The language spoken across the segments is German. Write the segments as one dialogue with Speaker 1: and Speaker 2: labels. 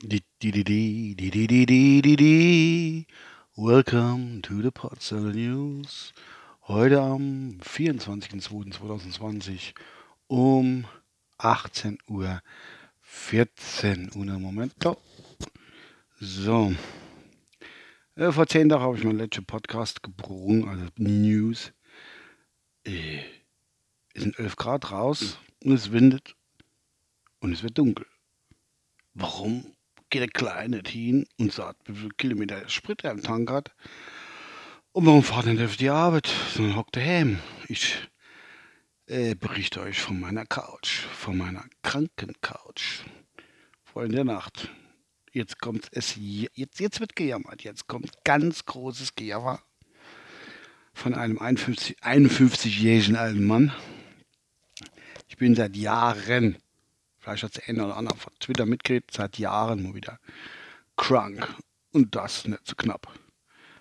Speaker 1: Welcome to the Potsdamer News. Heute am 24.02.2020 um 18 Uhr 14 Uhr. Moment. So. Äh, vor zehn Tagen habe ich meinen letzten Podcast gebrungen, also News. Äh, es sind 11 Grad raus und es windet und es wird dunkel. Warum geht der Kleine hin und sagt, wie viele Kilometer Sprit er im Tank hat? Und warum fahrt er nicht auf die Arbeit, sondern hockt daheim? Ich äh, berichte euch von meiner Couch, von meiner kranken Couch. Freunde der Nacht. Jetzt kommt es, jetzt, jetzt wird gejammert. Jetzt kommt ganz großes Gejammer von einem 51, 51-jährigen alten Mann. Ich bin seit Jahren, vielleicht hat der eine oder andere von Twitter mitgekriegt, seit Jahren mal wieder krank. Und das nicht so knapp.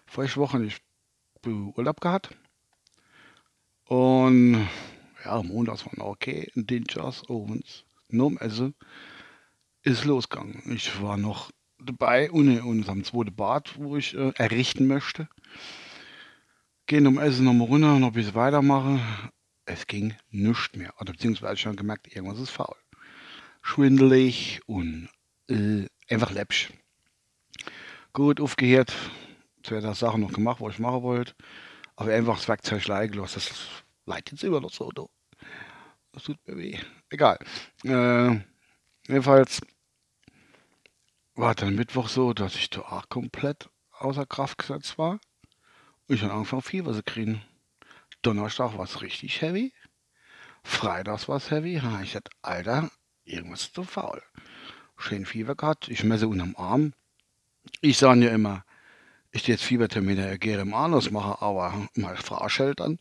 Speaker 1: Vorige Woche ich Urlaub gehabt. Und ja, montags war noch okay. Und den Jazz abends, nur um Essen, ist losgegangen. Ich war noch dabei ohne unserem zweiten Bad, wo ich äh, errichten möchte. Gehen um Essen nochmal runter, noch ein bisschen weitermachen. Es ging nichts mehr. Oder beziehungsweise schon gemerkt, irgendwas ist faul. Schwindelig und äh, einfach läppsch. Gut, aufgehört. Zwei der Sachen noch gemacht, was ich machen wollte. Aber einfach das Werkzeug leiden gelassen. Das leidet jetzt immer noch so. Do. Das tut mir weh. Egal. Äh, jedenfalls war dann Mittwoch so, dass ich da auch komplett außer Kraft gesetzt war. Und ich habe angefangen Fieber zu kriegen. Donnerstag war es richtig heavy. Freitags war es heavy. Ich dachte, Alter, irgendwas so faul. Schön Fieber gehabt. Ich messe unterm Arm. Ich sage ja immer, ich jetzt Fiebertermine gerne im Anus mache, aber mal Frau dann.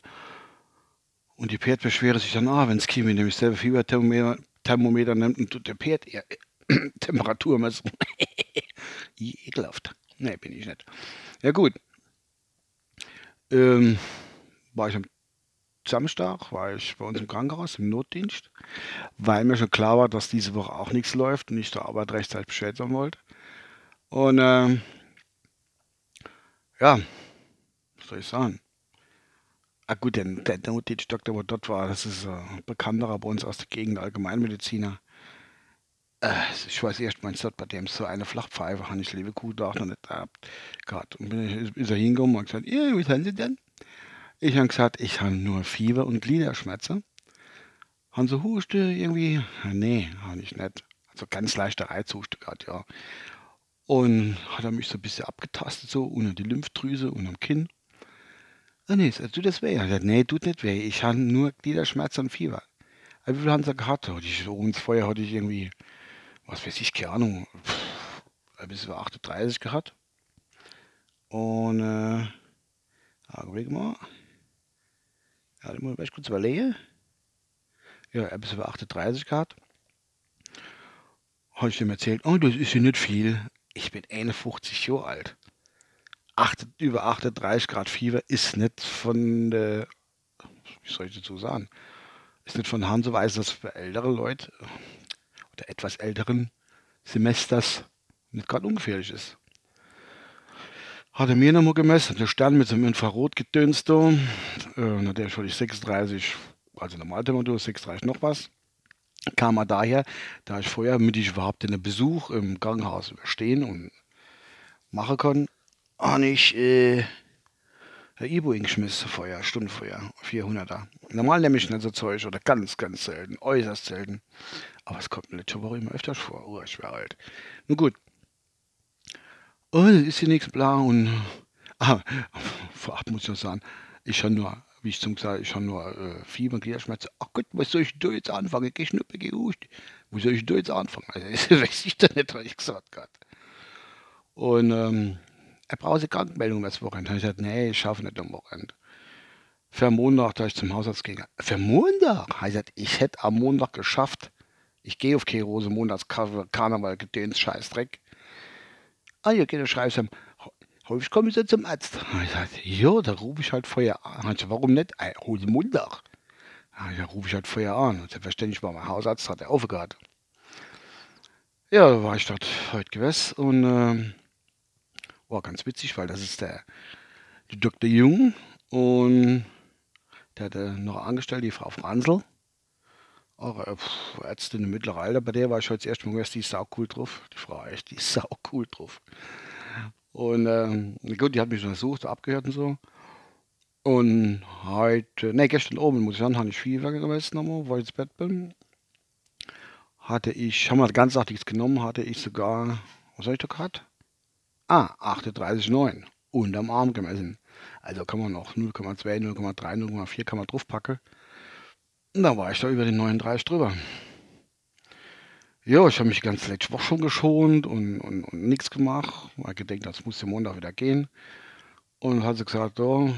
Speaker 1: Und die Pferd beschwere sich dann, ah, wenn es Kimi nämlich selber Fieberthermometer Thermometer nimmt und tut der Pferd eher Temperatur messen. Ekelhaft. Nee, bin ich nicht. Ja gut. Ähm, war ich am Samstag, war ich bei uns im Krankenhaus, im Notdienst, weil mir schon klar war, dass diese Woche auch nichts läuft und ich der Arbeit rechtzeitig Bescheid sagen wollte. Und ähm, ja, was soll ich sagen? Ah gut, der, der Notdienstdoktor, der dort war, das ist ein bekannterer bei uns aus der Gegend, Allgemeinmediziner. Äh, ich weiß erst, Gott, bei dem so eine Flachpfeife habe ich liebe Kuh da noch nicht gehabt. Und bin ich, ist er hingekommen und gesagt, was haben Sie denn? Ich habe gesagt, ich habe nur Fieber und Gliederschmerzen. Haben Sie Huste irgendwie? Nee, habe ich nicht. Also ganz leichter Reizhuste gehabt, ja. Und hat er mich so ein bisschen abgetastet, so unter die Lymphdrüse, und am Kinn. Ah, nee, tut das weh? Er gesagt, nee, tut nicht weh. Ich habe nur Gliederschmerzen und Fieber. Also, wie viel haben sie gehabt? Ich, uns vorher hatte ich irgendwie, was weiß ich, keine Ahnung, bis über 38 gehabt. Und, äh, Augenblick mal. Ja, ich muss kurz überlegen. Ja, bis über 38 gehabt. Habe ich ihm erzählt, oh, das ist ja nicht viel. Ich bin 51 Jahre alt. 8, über 38 Grad Fieber ist nicht von der, wie soll ich dazu sagen, ist nicht von Hand so weiß, dass für ältere Leute oder etwas älteren Semesters nicht gerade ungefährlich ist. Hat er mir nochmal gemessen, der Stern mit so einem Infrarotgedöns da, äh, natürlich hatte ich 36, also Normaltemperatur, 36 noch was, kam er daher, da ich vorher, damit ich überhaupt den Besuch im Krankenhaus überstehen und machen kann, habe ich äh, ein Ibo geschmissen vorher, Stunden vorher, 400er. Normal nehme ich nicht so Zeug oder ganz, ganz selten, äußerst selten. Aber es kommt mir letzte Woche immer öfters vor. Oh, ich wäre alt. Nun gut. Oh, ist hier nichts bla und. Ah, vorab muss ich noch sagen, ich habe nur, wie ich zum gesagt ich habe nur äh, Fieber, Gliederschmerzen. Ach Gott, was soll ich da jetzt anfangen? Ich schnuppe, gehuscht. Wo soll ich da jetzt anfangen? Also, weiß ich da nicht, was ich gesagt habe. Und, ähm, er braucht eine Krankmeldung das Wochenende. Da habe ich gesagt, nee, ich schaffe nicht am Wochenende. Für Montag, da ich zum Hausarzt ging. Für Montag? Er gesagt, ich hätte am Montag geschafft. Ich gehe auf Kerose, Montags Karneval, gedöns, Scheißdreck. Ah, ja, geht der schreibst ihm, häufig komme ich so zum Arzt. Er gesagt, ja, da rufe ich halt vorher an. Ich gesagt, warum nicht? Ey, hol den Montag. Ja, rufe ich halt vorher an. Und selbstverständlich war mein Hausarzt, hat er aufgehört. Ja, da war ich dort heute gewesen und ähm, war ganz witzig, weil das ist der, der Dr. Jung und der hatte noch angestellt, die Frau Franzl. Auch äh, Ärztin im mittleren Alter, bei der war ich heute das erste Mal die ist sau cool drauf. Die Frau, echt, die ist sau cool drauf. Und ähm, gut, die hat mich untersucht, abgehört und so. Und heute, ne, gestern oben, muss ich sagen, habe ich Fieber gewesen nochmal, weil ich ins Bett bin. Hatte ich, haben wir ganz nichts genommen, hatte ich sogar, was habe ich da gehabt? Ah, 38,9. Unterm Arm gemessen. Also kann man noch 0,2, 0,3, 0,4 kann man draufpacken. Da war ich da über den 39 drüber. Ja, ich habe mich ganz letzte Woche schon geschont und, und, und nichts gemacht. Ich gedacht, das muss ja Montag wieder gehen. Und hat sie gesagt, ja,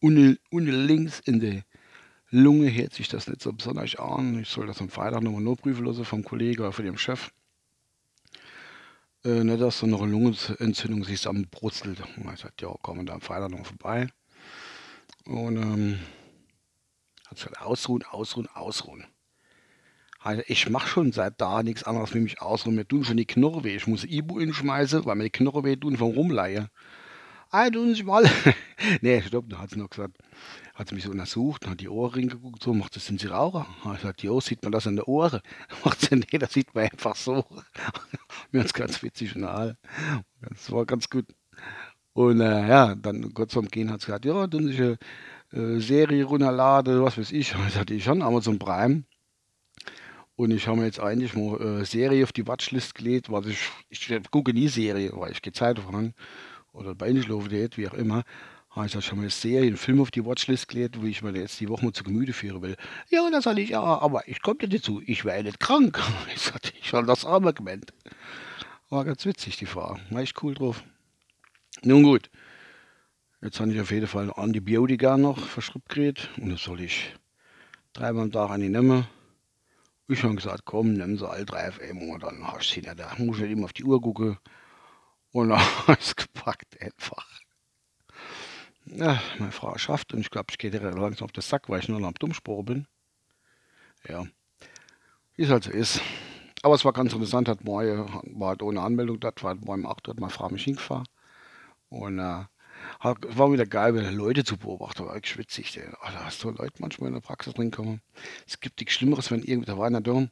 Speaker 1: unten, unten links in der Lunge hört sich das nicht so besonders an. Ich soll das am Freitag nochmal nur prüfen lassen vom Kollegen oder von dem Chef. Äh, nicht, dass du noch eine Lungenentzündung siehst am Brutzelt. Und ich sagte, ja, kommen da am Freitag noch vorbei. Und ähm, hat gesagt, ausruhen, ausruhen, ausruhen. Ich mache schon seit da nichts anderes wie mich ausruhen. Mir tun schon die Knochen weh. Ich muss Ibu inschmeißen, weil mir die Knochen weh tun vom Rumleihen. Ah, tun Sie mal. nee, stopp, da hat sie noch gesagt, hat sie mich so untersucht, hat die Ohrringe geguckt, so, macht das, sind Sie Raucher? Hat gesagt, jo, sieht man das an der Ohren? Macht sie, nee, das sieht man einfach so. Mir hat's ganz witzig und all. Das war ganz gut. Und äh, ja, dann kurz vorm Gehen hat sie gesagt, ja, tun Sie eine äh, Serie runterladen, was weiß ich. Das hatte ich schon, Amazon Prime. Und ich habe mir jetzt eigentlich mal äh, Serie auf die Watchlist gelegt, was ich, ich gucke nie Serie, weil ich gehe Zeit voran oder bei Einschlafen wie auch immer. Habe ich schon mal eine Serie, einen Film auf die Watchlist gelegt, wo ich mir jetzt die Woche mal zu Gemüte führen will. Ja, das soll ich, ja, aber ich komme dir dazu, ich wäre nicht krank. Ich ich habe das arme gemeint. War ganz witzig, die Frau. War echt cool drauf. Nun gut. Jetzt habe ich auf jeden Fall Antibiotika noch verschrieben gekriegt. Und das soll ich dreimal am Tag an die nehmen. Ich habe gesagt, komm, nimm so all drei FM und dann hast du sie nicht. Da muss ich nicht immer auf die Uhr gucken. Und dann habe ich es gepackt einfach. Ja, meine Frau schafft und ich glaube, ich gehe dir langsam auf den Sack, weil ich nur noch am Dummspruch bin. Ja, wie es halt so ist. Aber es war ganz interessant, hat morgen, war halt ohne Anmeldung dort, war morgen um 8 Uhr, meine Frau mich hingefahren. Und äh, hat, war wieder geil, wieder Leute zu beobachten, war echt. Ey. Oh, da hast du Leute manchmal in der Praxis drin kommen. Es gibt nichts Schlimmeres, wenn irgendwie, da war einer da,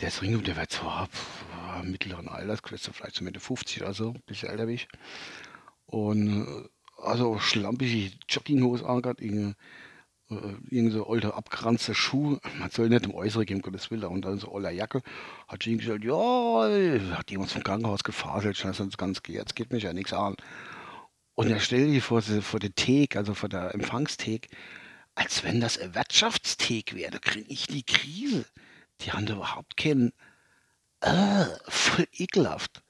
Speaker 1: der ist drin, der wird zwar pff, mittleren Alters, vielleicht so Mitte 50 oder so, ein bisschen älter wie ich. Und äh, also schlampige Jogginghose angehabt, irgendwie, äh, irgend so alte abgeranzte Schuh. Man soll nicht im Äußeren gehen, Gottes Willen. Und dann so alte Jacke. Hat sie gesagt, ja, hat jemand vom Krankenhaus gefaselt, das ganz geht, jetzt geht mich ja nichts an. Und er stellt die vor, vor der Thek, also vor der Empfangsthek, als wenn das ein Wirtschaftsthek wäre. Da kriege ich die Krise. Die haben da überhaupt keinen, äh, voll ekelhaft.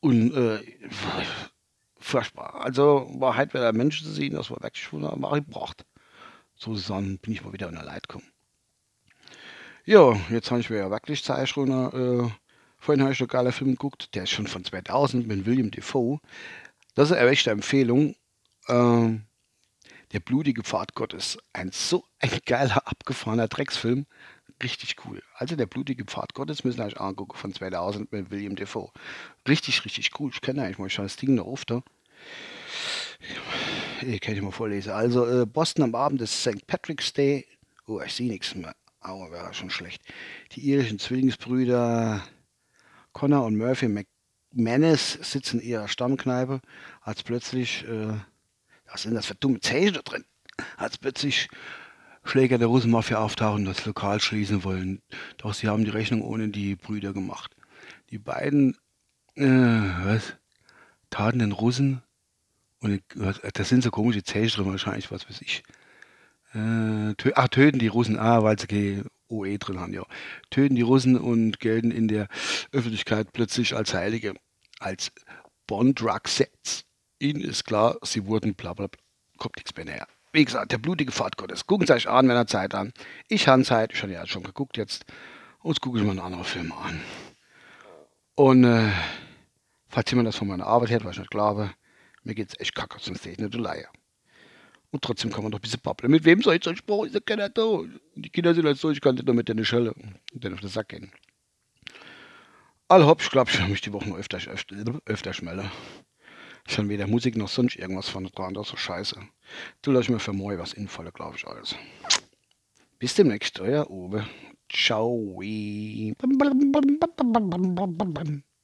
Speaker 1: Und äh, furchtbar. Also war halt wieder Menschen zu sehen, das war wirklich mal gebracht. Sozusagen bin ich mal wieder in der Leid gekommen. Ja, jetzt habe ich mir ja wirklich Zeit schon. Äh, vorhin habe ich einen geiler Film geguckt, der ist schon von 2000 mit William Defoe. Das ist eine echte Empfehlung. Äh, der blutige Pfad Gottes. Ein so ein geiler, abgefahrener Drecksfilm. Richtig cool. Also der blutige Pfad Gottes müssen wir euch angucken von 2000 mit William Defoe. Richtig, richtig cool. Ich kenne eigentlich mal das Ding noch oft. Ich kann ich mal vorlesen. Also äh, Boston am Abend des St. Patrick's Day. Oh, ich sehe nichts mehr. Aber wäre schon schlecht. Die irischen Zwillingsbrüder Connor und Murphy McManus sitzen in ihrer Stammkneipe, als plötzlich, äh, was sind das für dumme Zeichen da drin? Als plötzlich Schläger der Russenmafia auftauchen und das Lokal schließen wollen. Doch sie haben die Rechnung ohne die Brüder gemacht. Die beiden, äh, was, taten den Russen, und das sind so komische Zeichen drin, wahrscheinlich, was weiß ich. Äh, tö ach, töten die Russen, ah, weil sie OE drin haben, ja. Töten die Russen und gelten in der Öffentlichkeit plötzlich als Heilige, als Bond-Drug-Sets. Ihnen ist klar, sie wurden bla bla bla. Kommt nichts mehr näher. Wie gesagt, der blutige Pfad Gottes. Gucken Sie euch an, wenn ihr Zeit an. Ich habe Zeit, ich habe ja schon geguckt jetzt. Und jetzt gucke ich mir einen anderen Film an. Und äh, falls jemand das von meiner Arbeit hört, was ich nicht glaube, mir geht's echt kacke, sonst sehe ich nicht Leier. Und trotzdem kann man doch ein bisschen babbeln. Mit wem soll ich so sprechen? Ist ja keiner da. Und die Kinder sind halt so, ich kann nicht nur mit denen Schelle und dann auf den Sack gehen. All hopp, ich glaube, ich werde mich die Woche öfter, öfter, öfter schmellen. Ich habe weder Musik noch sonst irgendwas von dran, das ist so scheiße. Du lass mir für morgen was infalle, glaube ich, alles. Bis demnächst, euer Uwe. Ciao.